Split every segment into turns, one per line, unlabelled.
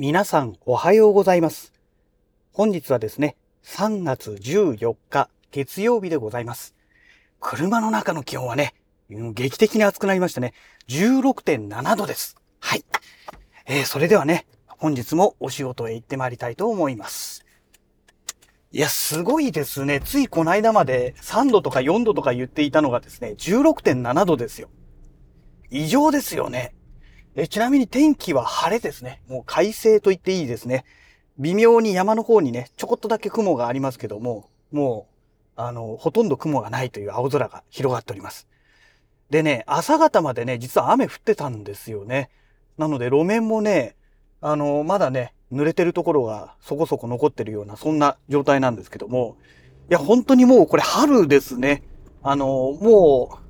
皆さんおはようございます。本日はですね、3月14日月曜日でございます。車の中の気温はね、劇的に暑くなりましたね。16.7度です。はい。えー、それではね、本日もお仕事へ行ってまいりたいと思います。いや、すごいですね。ついこの間まで3度とか4度とか言っていたのがですね、16.7度ですよ。異常ですよね。えちなみに天気は晴れですね。もう快晴と言っていいですね。微妙に山の方にね、ちょこっとだけ雲がありますけども、もう、あの、ほとんど雲がないという青空が広がっております。でね、朝方までね、実は雨降ってたんですよね。なので路面もね、あの、まだね、濡れてるところがそこそこ残ってるような、そんな状態なんですけども、いや、本当にもうこれ春ですね。あの、もう、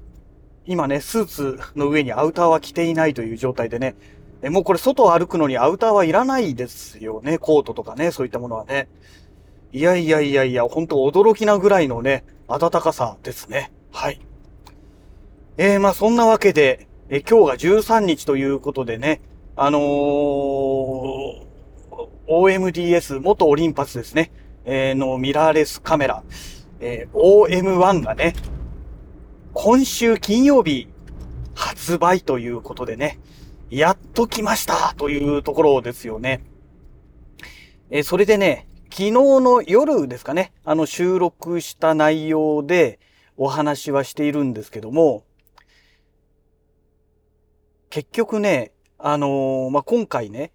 今ね、スーツの上にアウターは着ていないという状態でね、えもうこれ外を歩くのにアウターはいらないですよね。コートとかね、そういったものはね。いやいやいやいや、本当驚きなぐらいのね、暖かさですね。はい。えー、まあそんなわけで、え今日が13日ということでね、あのー、OMDS 元オリンパスですね、えーのミラーレスカメラ、えー OM1 がね、今週金曜日発売ということでね、やっと来ましたというところですよね。えそれでね、昨日の夜ですかね、あの収録した内容でお話はしているんですけども、結局ね、あのーまあ、今回ね、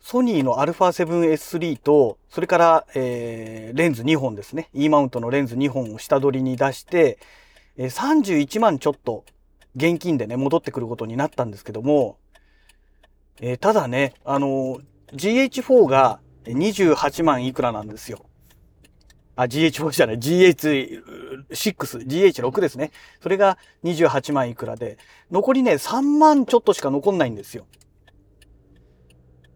ソニーの α7S3 と、それから、えーレンズ2本ですね。E マウントのレンズ2本を下取りに出して、えー31万ちょっと現金でね、戻ってくることになったんですけども、えーただね、あのー GH4 が28万いくらなんですよ。あ、GH4 じゃない、GH6、GH6 ですね。それが28万いくらで、残りね、3万ちょっとしか残んないんですよ。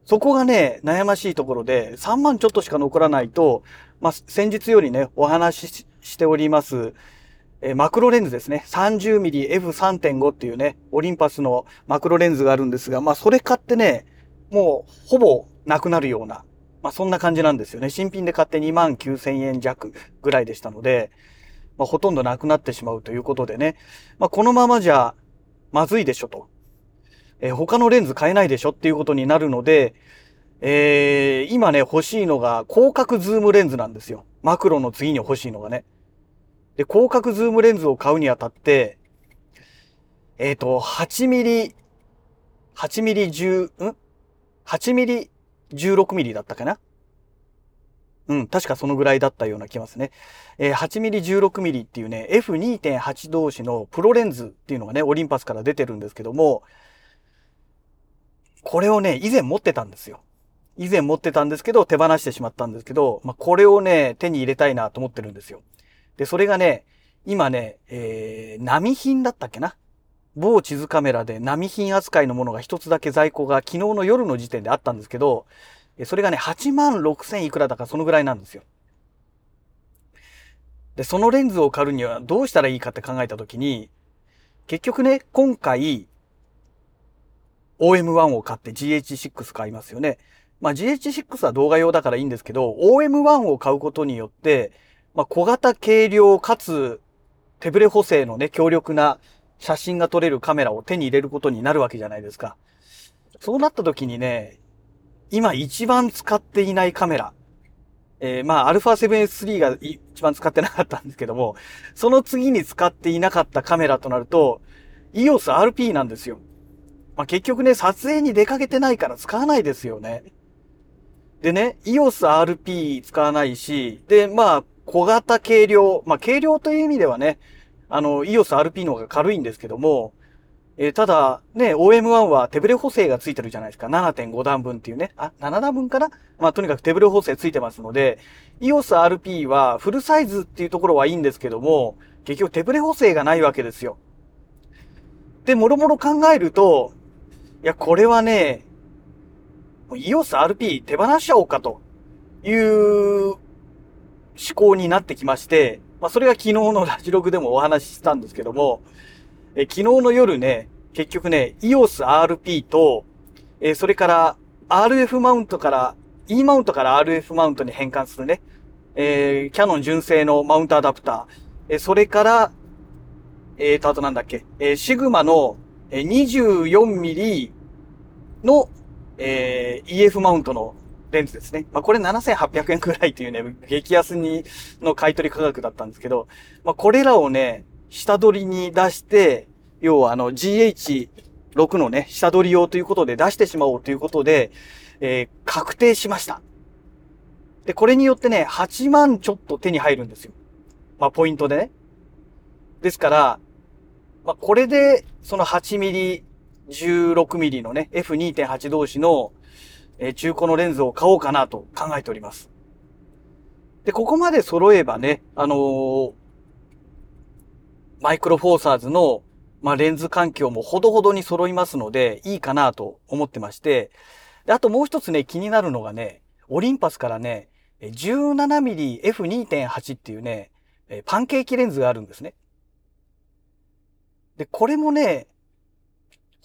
そこがね、悩ましいところで、3万ちょっとしか残らないと、まあ、先日よりね、お話ししております、えマクロレンズですね。30mmF3.5 っていうね、オリンパスのマクロレンズがあるんですが、まあ、それ買ってね、もう、ほぼなくなるような、まあ、そんな感じなんですよね。新品で買って2万9000円弱ぐらいでしたので、まあ、ほとんどなくなってしまうということでね、まあ、このままじゃ、まずいでしょと。えー他のレンズ買えないでしょっていうことになるので、えー今ね、欲しいのが広角ズームレンズなんですよ。マクロの次に欲しいのがね。で、広角ズームレンズを買うにあたって、えっ、と、8ミリ、8ミリ10、ん ?8 ミリ16ミリだったかな？うん、確かそのぐらいだったような気がますね。えー、8ミリ16ミリっていうね、F2.8 同士のプロレンズっていうのがね、オリンパスから出てるんですけども、これをね、以前持ってたんですよ。以前持ってたんですけど、手放してしまったんですけど、まあ、これをね、手に入れたいなと思ってるんですよ。で、それがね、今ね、えー、並品だったっけな？某地図カメラで並品扱いのものが一つだけ在庫が昨日の夜の時点であったんですけど、それがね、8万6千いくらだかそのぐらいなんですよ。で、そのレンズを買うにはどうしたらいいかって考えたときに、結局ね、今回、OM1 を買って GH6 買いますよね。まあ GH6 は動画用だからいいんですけど、OM1 を買うことによって、まあ小型軽量かつ手ブレ補正のね、強力な写真が撮れるカメラを手に入れることになるわけじゃないですか。そうなった時にね、今一番使っていないカメラ。えー、まあ、α7S3 が一番使ってなかったんですけども、その次に使っていなかったカメラとなると、EOS RP なんですよ。まあ、結局ね、撮影に出かけてないから使わないですよね。でね、EOS RP 使わないし、で、まあ、小型軽量、まあ、軽量という意味ではね、あの、EOS RP の方が軽いんですけども、えーただ、ね、OM1 は手ブレ補正がついてるじゃないですか。7.5段分っていうね。あ、7段分かな？まあ、とにかく手ブレ補正ついてますので、EOS RP はフルサイズっていうところはいいんですけども、結局手ブレ補正がないわけですよ。で、もろもろ考えると、いや、これはね、EOS RP 手放しちゃおうかという思考になってきまして、まあ、それが昨日のラジログでもお話ししたんですけども、え昨日の夜ね、結局ね、EOS RP と、えそれから RF マウントから、E マウントから RF マウントに変換するね、えー、キャノン純正のマウントアダプター、え、それから、えーと、あとなんだっけ、え、シグマの 24mm の、えー、EF マウントのレンズですね。まあ、これ7800円くらいっていうね、激安に、の買取価格だったんですけど、まあ、これらをね、下取りに出して、要はあの GH6 のね、下取り用ということで出してしまおうということで、えー、確定しました。で、これによってね、8万ちょっと手に入るんですよ。まあ、ポイントでね。ですから、まあ、これで、その8ミリ、16ミリのね、F2.8 同士の、え、中古のレンズを買おうかなと考えております。で、ここまで揃えばね、あのー、マイクロフォーサーズの、まあ、レンズ環境もほどほどに揃いますので、いいかなと思ってまして、であともう一つね、気になるのがね、オリンパスからね、17mm F2.8 っていうね、パンケーキレンズがあるんですね。で、これもね、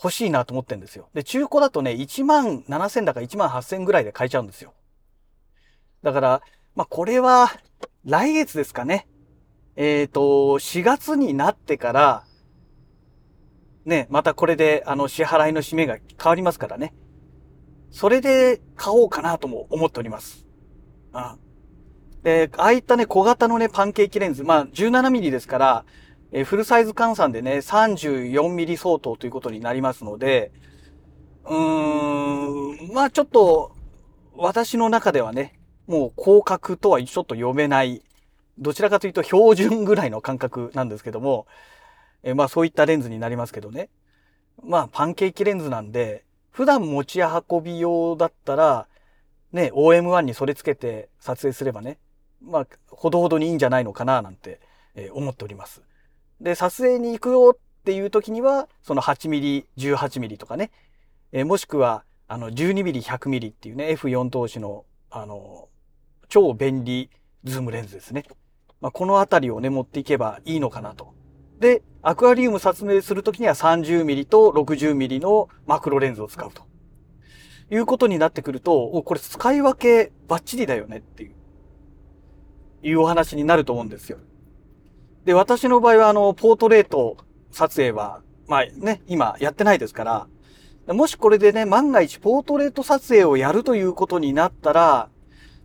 欲しいなと思ってんですよ。で、中古だとね、1万7000だか1万8000ぐらいで買えちゃうんですよ。だから、まあ、これは、来月ですかね。えっ、ー、と、4月になってから、ね、またこれで、あの、支払いの締めが変わりますからね。それで買おうかなとも思っております。うん。で、ああいったね、小型のね、パンケーキレンズ、まあ、17mm ですから、えフルサイズ換算でね、34mm 相当ということになりますので、うーん、まあちょっと、私の中ではね、もう広角とはちょっと読めない、どちらかというと標準ぐらいの感覚なんですけども、えまあそういったレンズになりますけどね。まあパンケーキレンズなんで、普段持ち運び用だったら、ね、OM1 にそれつけて撮影すればね、まあ、ほどほどにいいんじゃないのかな、なんて、え思っております。で、撮影に行くよっていう時には、その8ミリ、18ミリとかね、え、もしくは、あの、12ミリ、100ミリっていうね、F4 通しの、あの、超便利ズームレンズですね。まあ、このあたりをね、持っていけばいいのかなと。で、アクアリウム撮影するときには30ミリと60ミリのマクロレンズを使うと。いうことになってくると、お、これ使い分けバッチリだよねっていう、いうお話になると思うんですよ。で、私の場合は、あの、ポートレート撮影は、まあね、今やってないですから、もしこれでね、万が一ポートレート撮影をやるということになったら、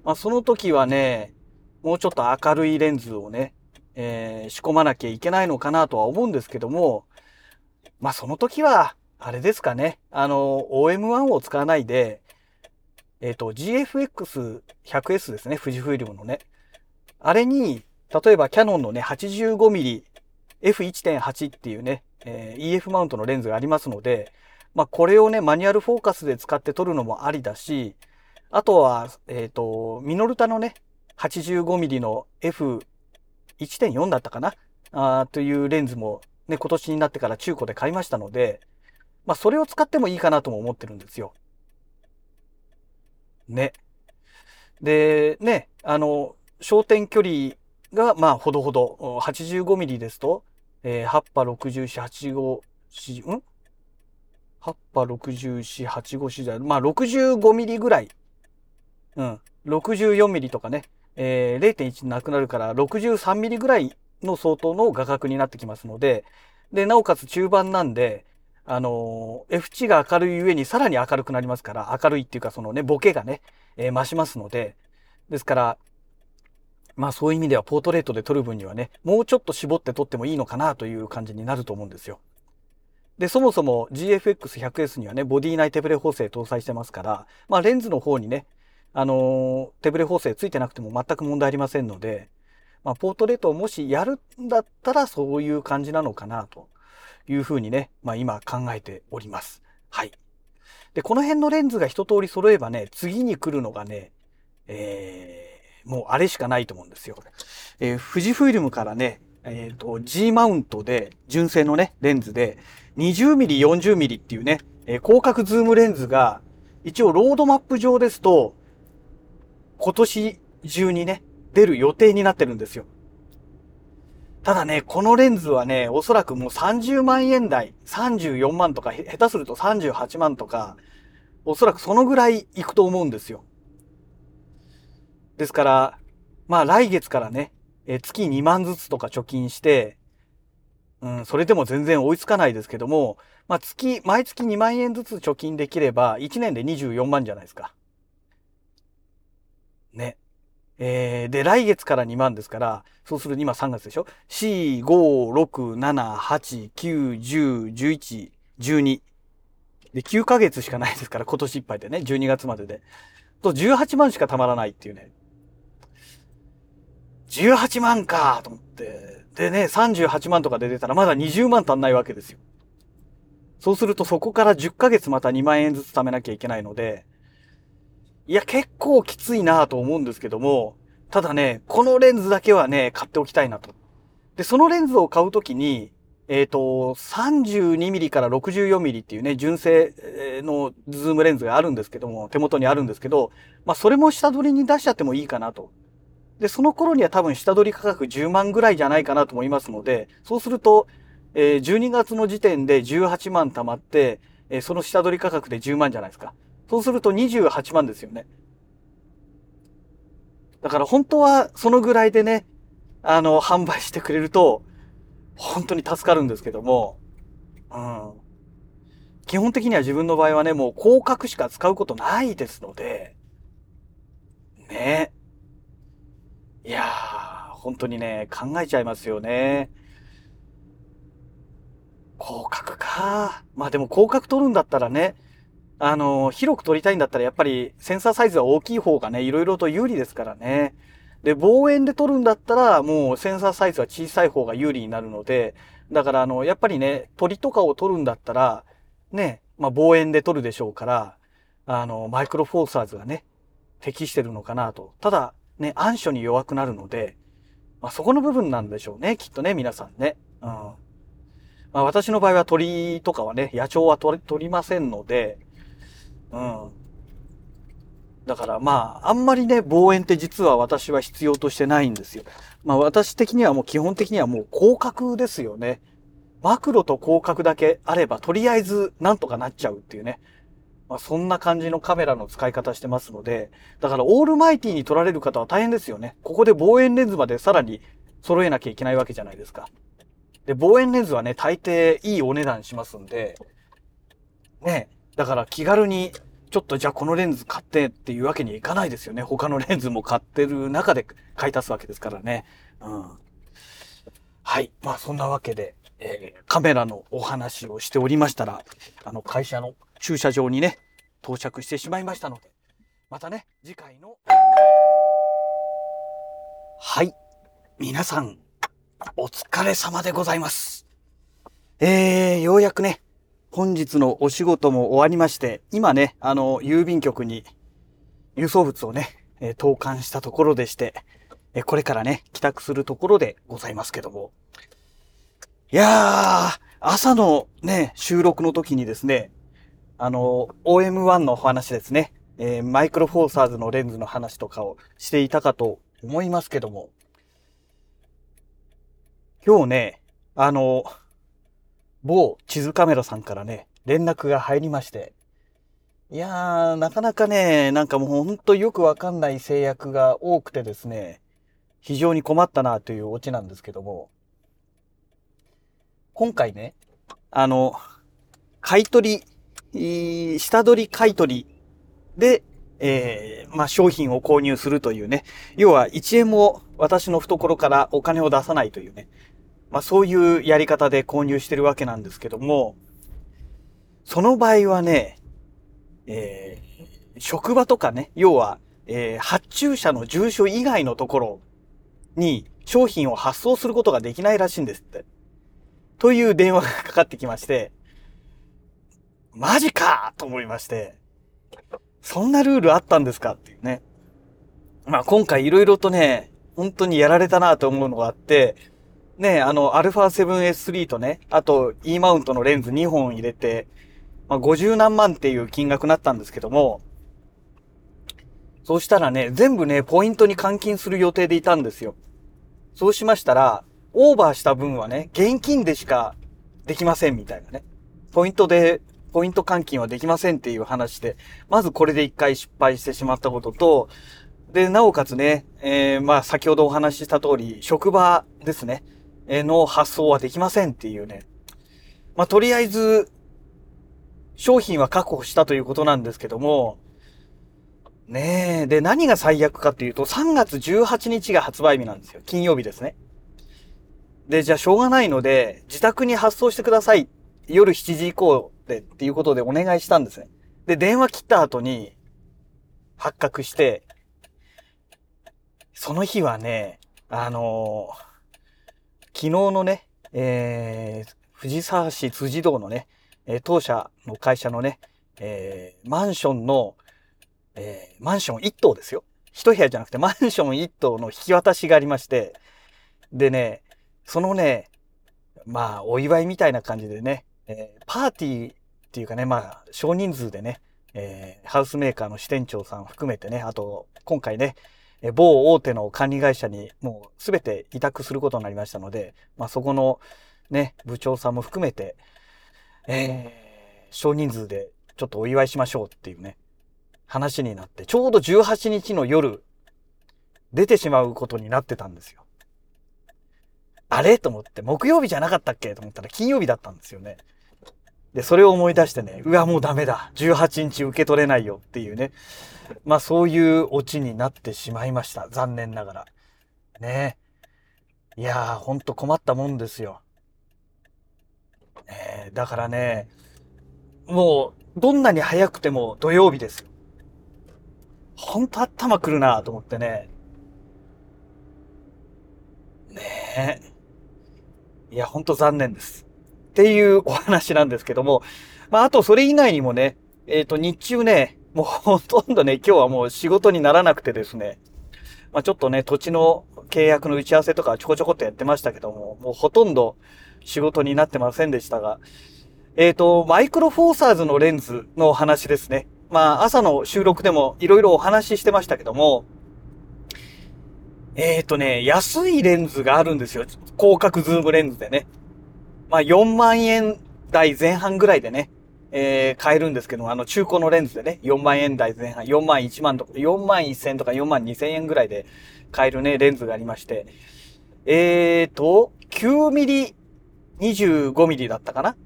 まあその時はね、もうちょっと明るいレンズをね、えー、仕込まなきゃいけないのかなとは思うんですけども、まあその時は、あれですかね、あの、OM1 を使わないで、えっ、ー、と、GFX100S ですね、富士フイルムのね。あれに、例えばキャノンのね、85mm F1.8 っていうね、えー、EF マウントのレンズがありますので、まあこれをね、マニュアルフォーカスで使って撮るのもありだし、あとは、えっ、ー、と、ミノルタのね、85mm の F1.4 だったかなあというレンズもね、今年になってから中古で買いましたので、まあそれを使ってもいいかなとも思ってるんですよ。ね。で、ね、あの、焦点距離が、まあ、ほどほど、85ミリですと、えー、8波64、85、4、ん ?8 波64、85、4まあ、65ミリぐらい。うん。64ミリとかね、えー、0.1なくなるから63ミリぐらいの相当の画角になってきますので、で、なおかつ中盤なんで、あのー、F 値が明るい上にさらに明るくなりますから、明るいっていうかそのね、ボケがね、えー、増しますので、ですから、まあそういう意味ではポートレートで撮る分にはね、もうちょっと絞って撮ってもいいのかなという感じになると思うんですよ。で、そもそも GFX100S にはね、ボディ内手ブレ補正搭載してますから、まあレンズの方にね、あのー、手ブレ補正ついてなくても全く問題ありませんので、まあポートレートをもしやるんだったらそういう感じなのかなというふうにね、まあ今考えております。はい。で、この辺のレンズが一通り揃えばね、次に来るのがね、えーもうあれしかないと思うんですよ。えー、富士フイルムからね、えっ、ー、と、G マウントで、純正のね、レンズで、20mm、40mm っていうね、えー、広角ズームレンズが、一応ロードマップ上ですと、今年中にね、出る予定になってるんですよ。ただね、このレンズはね、おそらくもう30万円台、34万とか、下手すると38万とか、おそらくそのぐらい行くと思うんですよ。ですから、まあ来月からね、え月2万ずつとか貯金して、うん、それでも全然追いつかないですけども、まあ月、毎月2万円ずつ貯金できれば、1年で24万じゃないですか。ね。えー、で、来月から2万ですから、そうすると今3月でしょ ?4、5、6、7、8、9、10、11、12。で、9ヶ月しかないですから、今年いっぱいでね、12月までで。と、18万しかたまらないっていうね。18万かと思って。でね、38万とかで出たらまだ20万足んないわけですよ。そうするとそこから10ヶ月また2万円ずつ貯めなきゃいけないので、いや、結構きついなと思うんですけども、ただね、このレンズだけはね、買っておきたいなと。で、そのレンズを買うときに、えっ、ー、と、32mm から 64mm っていうね、純正のズームレンズがあるんですけども、手元にあるんですけど、まあ、それも下取りに出しちゃってもいいかなと。で、その頃には多分下取り価格10万ぐらいじゃないかなと思いますので、そうすると、え、12月の時点で18万貯まって、え、その下取り価格で10万じゃないですか。そうすると28万ですよね。だから本当はそのぐらいでね、あの、販売してくれると、本当に助かるんですけども、うん。基本的には自分の場合はね、もう広角しか使うことないですので、ね。いやー、本当にね、考えちゃいますよね。広角か。まあでも広角取るんだったらね、あの、広く撮りたいんだったらやっぱりセンサーサイズは大きい方がね、いろいろと有利ですからね。で、望遠で撮るんだったら、もうセンサーサイズは小さい方が有利になるので、だからあの、やっぱりね、鳥とかを撮るんだったら、ね、まあ望遠で撮るでしょうから、あの、マイクロフォーサーズがね、適してるのかなと。ただ、ね、暗所に弱くなるので、まあそこの部分なんでしょうね、きっとね、皆さんね。うん。まあ私の場合は鳥とかはね、野鳥は撮りませんので、うん。だからまあ、あんまりね、望遠って実は私は必要としてないんですよ。まあ私的にはもう基本的にはもう広角ですよね。マクロと広角だけあれば、とりあえずなんとかなっちゃうっていうね。まあそんな感じのカメラの使い方してますので、だからオールマイティに撮られる方は大変ですよね。ここで望遠レンズまでさらに揃えなきゃいけないわけじゃないですか。で、望遠レンズはね、大抵いいお値段しますんで、ね、だから気軽に、ちょっとじゃあこのレンズ買ってっていうわけにいかないですよね。他のレンズも買ってる中で買い足すわけですからね。うん。はい。まあそんなわけで、えー、カメラのお話をしておりましたら、あの会社の駐車場にね、到着してしまいましたので、またね、次回の。はい。皆さん、お疲れ様でございます。えー、ようやくね、本日のお仕事も終わりまして、今ね、あの、郵便局に郵送物をね、え投函したところでして、えこれからね、帰宅するところでございますけども。いやー、朝のね、収録の時にですね、あの、OM1 のお話ですね、えー、マイクロフォーサーズのレンズの話とかをしていたかと思いますけども、今日ね、あの、某地図カメラさんからね、連絡が入りまして、いやー、なかなかね、なんかもうほんとよくわかんない制約が多くてですね、非常に困ったなというオチなんですけども、今回ね、あの、買い取り、下取り買取で、えー、まあ、商品を購入するというね、要は1円も私の懐からお金を出さないというね、まあそういうやり方で購入してるわけなんですけども、その場合はね、えー、職場とかね、要は、えー、発注者の住所以外のところに商品を発送することができないらしいんですって。という電話がかかってきまして、マジかと思いまして、そんなルールあったんですかっていうね。まあ今回色々とね、本当にやられたなと思うのがあって、ね、あの、α7S3 とね、あと E マウントのレンズ2本入れて、まあ、50何万っていう金額になったんですけども、そうしたらね、全部ね、ポイントに換金する予定でいたんですよ。そうしましたら、オーバーした分はね、現金でしかできませんみたいなね。ポイントでポイント換金はできませんっていう話で、まずこれで一回失敗してしまったことと、で、なおかつね、えー、まあ先ほどお話しした通り、職場ですね、え、の発送はできませんっていうね。まあとりあえず、商品は確保したということなんですけども、ねえ、で、何が最悪かっていうと、3月18日が発売日なんですよ。金曜日ですね。で、じゃあしょうがないので、自宅に発送してください。夜7時以降でっていうことでお願いしたんですね。で、電話切った後に発覚して、その日はね、あのー、昨日のね、えー、藤沢市辻堂のね、え当社の会社のね、えー、マンションの、えー、マンション1棟ですよ。一部屋じゃなくてマンション1棟の引き渡しがありまして、でね、そのね、まあ、お祝いみたいな感じでね、えー、パーティーっていうかね、まあ、少人数でね、えー、ハウスメーカーの支店長さん含めてね、あと、今回ね、某大手の管理会社にもうすべて委託することになりましたので、まあ、そこのね、部長さんも含めて、えー、少人数でちょっとお祝いしましょうっていうね、話になって、ちょうど18日の夜、出てしまうことになってたんですよ。あれ？と思って、木曜日じゃなかったっけ？と思ったら金曜日だったんですよね。で、それを思い出してね、うわ、もうダメだ。18日受け取れないよっていうね。まあそういうオチになってしまいました。残念ながら。ねいやー、ほんと困ったもんですよ。ねだからね、もう、どんなに早くても土曜日ですよ。ほんと頭くるなと思ってね。ねえ。いや、ほんと残念です。っていうお話なんですけども、まあ、あとそれ以外にもね、えっ、ー、と、日中ね、もうほとんどね、今日はもう仕事にならなくてですね、まあ、ちょっとね、土地の契約の打ち合わせとかちょこちょこっとやってましたけども、もうほとんど仕事になってませんでしたが、えっ、ー、と、マイクロフォーサーズのレンズのお話ですね。まあ、朝の収録でもいろいろお話ししてましたけども、えっ、ー、とね、安いレンズがあるんですよ。広角ズームレンズでね。まあ、4万円台前半ぐらいでね、えー、買えるんですけども、あの、中古のレンズでね、4万円台前半、4万1万とか、4万1000とか4万2000円ぐらいで買えるね、レンズがありまして、えーと、9ミリ、25ミリだったかな？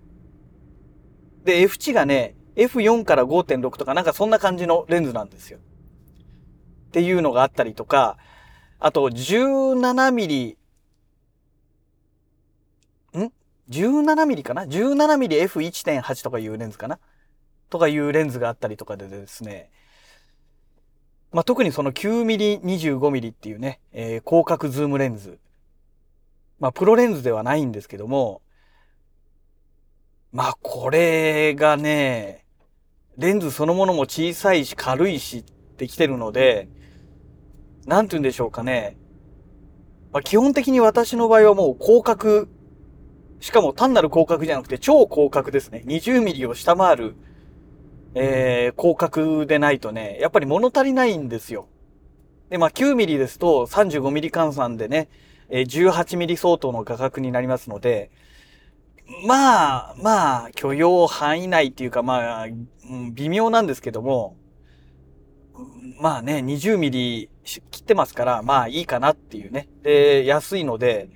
で、F 値がね、F4 から5.6とかなんかそんな感じのレンズなんですよ。っていうのがあったりとか、あと17ミリ、ん？17mm かな ?17mmF1.8 とかいうレンズかな？とかいうレンズがあったりとかでですね、まあ、特にその 9mm25mm っていうね、えー、広角ズームレンズ。まあ、プロレンズではないんですけども、まあ、これがね、レンズそのものも小さいし軽いしってきてるので、なんて言うんでしょうかね。まあ、基本的に私の場合はもう広角しかも単なる広角じゃなくて超広角ですね。20ミリを下回る、えー、広角でないとね、やっぱり物足りないんですよ。で、まあ9ミリですと35ミリ換算でね、え、18ミリ相当の画角になりますので、まあ、まあ、許容範囲内っていうか、まあ、うん、微妙なんですけども、まあね、20ミリ切ってますから、まあいいかなっていうね。で、安いので、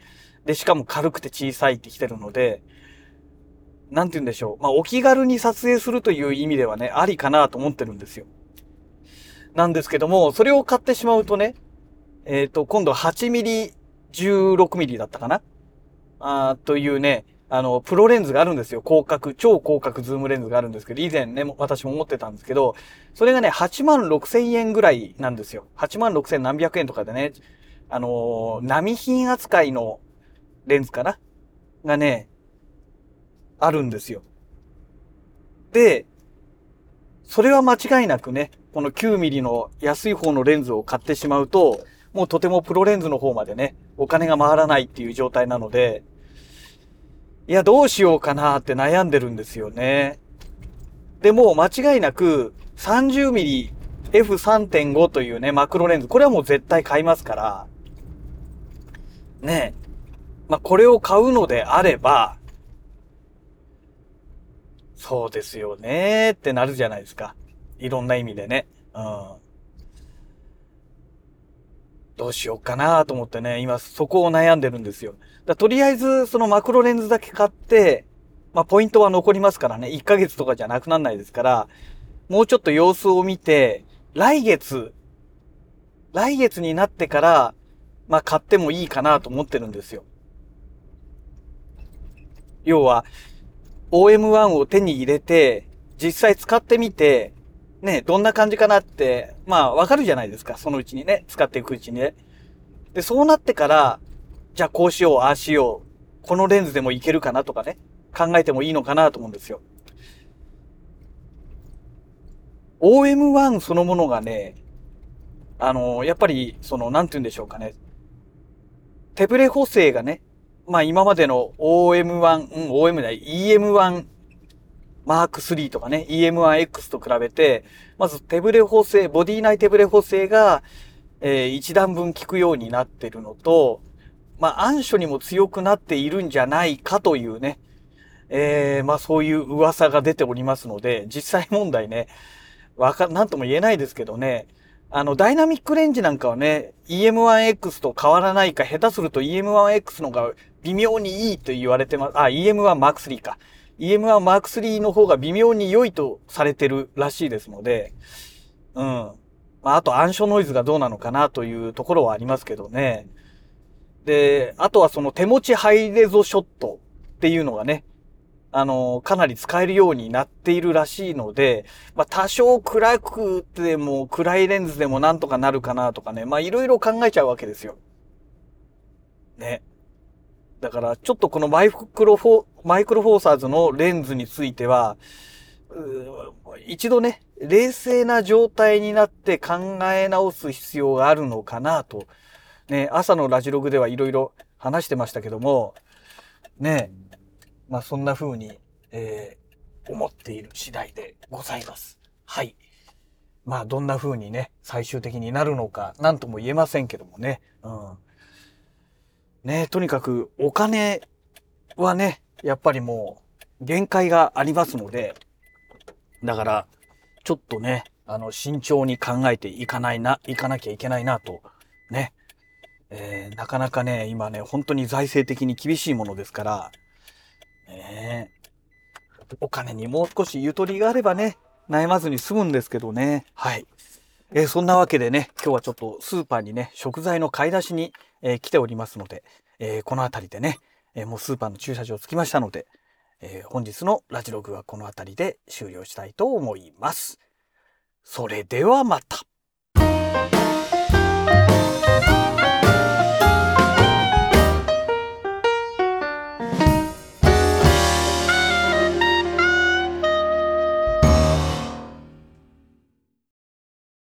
で、しかも軽くて小さいってきてるので、なんて言うんでしょう。まあ、お気軽に撮影するという意味ではね、ありかなと思ってるんですよ。なんですけども、それを買ってしまうとね、えっ、ー、と、今度8ミリ、16ミリだったかな？あというね、あの、プロレンズがあるんですよ。広角、超広角ズームレンズがあるんですけど、以前ね、私も持ってたんですけど、それがね、8万6千円ぐらいなんですよ。8万6千何百円とかでね、あのー、並品扱いのレンズかな？がね、あるんですよ。で、それは間違いなくね、この9ミリの安い方のレンズを買ってしまうと、もうとてもプロレンズの方までね、お金が回らないっていう状態なので、いや、どうしようかなって悩んでるんですよね。でも、間違いなく、30ミリ F3.5 というね、マクロレンズ、これはもう絶対買いますから、ねまあ、これを買うのであれば、そうですよねーってなるじゃないですか。いろんな意味でね。うん。どうしようかなと思ってね、今そこを悩んでるんですよ。だとりあえず、そのマクロレンズだけ買って、まあ、ポイントは残りますからね。1ヶ月とかじゃなくならないですから、もうちょっと様子を見て、来月、来月になってから、まあ、買ってもいいかなと思ってるんですよ。要は、OM1 を手に入れて、実際使ってみて、ね、どんな感じかなって、まあ、わかるじゃないですか。そのうちにね、使っていくうちにね。で、そうなってから、じゃあこうしよう、ああしよう。このレンズでもいけるかなとかね、考えてもいいのかなと思うんですよ。OM1 そのものがね、あの、やっぱり、その、なんて言うんでしょうかね。手ブレ補正がね、まあ今までの OM1、うん、OM だ、EM1 マーク3とかね、EM1X と比べて、まず手ブレ補正、ボディ内手ブレ補正が、えー、一段分効くようになってるのと、まあ暗所にも強くなっているんじゃないかというね、えー、まあそういう噂が出ておりますので、実際問題ね、わか、なんとも言えないですけどね、あの、ダイナミックレンジなんかはね、EM1X と変わらないか、下手すると EM1X のが微妙にいいと言われてます。あ、EM1M3 か。EM1M3 の方が微妙に良いとされてるらしいですので、うん。まあ、あと暗所ノイズがどうなのかなというところはありますけどね。で、あとはその手持ちハイレゾショットっていうのがね、あの、かなり使えるようになっているらしいので、まあ、多少暗くても、暗いレンズでもなんとかなるかなとかね、まあ、いろいろ考えちゃうわけですよ。ね。だから、ちょっとこのマイクロフォー、マイクロフォーサーズのレンズについては、一度ね、冷静な状態になって考え直す必要があるのかなと。ね、朝のラジログではいろいろ話してましたけども、ね、まあそんな風に、えー、思っている次第でございます。はい。まあどんな風にね、最終的になるのか、なんとも言えませんけどもね。うん。ねとにかくお金はね、やっぱりもう限界がありますので、だから、ちょっとね、あの、慎重に考えていかないな、いかなきゃいけないなと、ね。えー、なかなかね、今ね、本当に財政的に厳しいものですから、ねお金にもう少しゆとりがあればね、悩まずに済むんですけどね。はい。えー、そんなわけでね、今日はちょっとスーパーにね、食材の買い出しに、えー、来ておりますので、えー、この辺りでね、えもうスーパーの駐車場着きましたので、え本日のラジログはこの辺りで終了したいと思います。それではまた。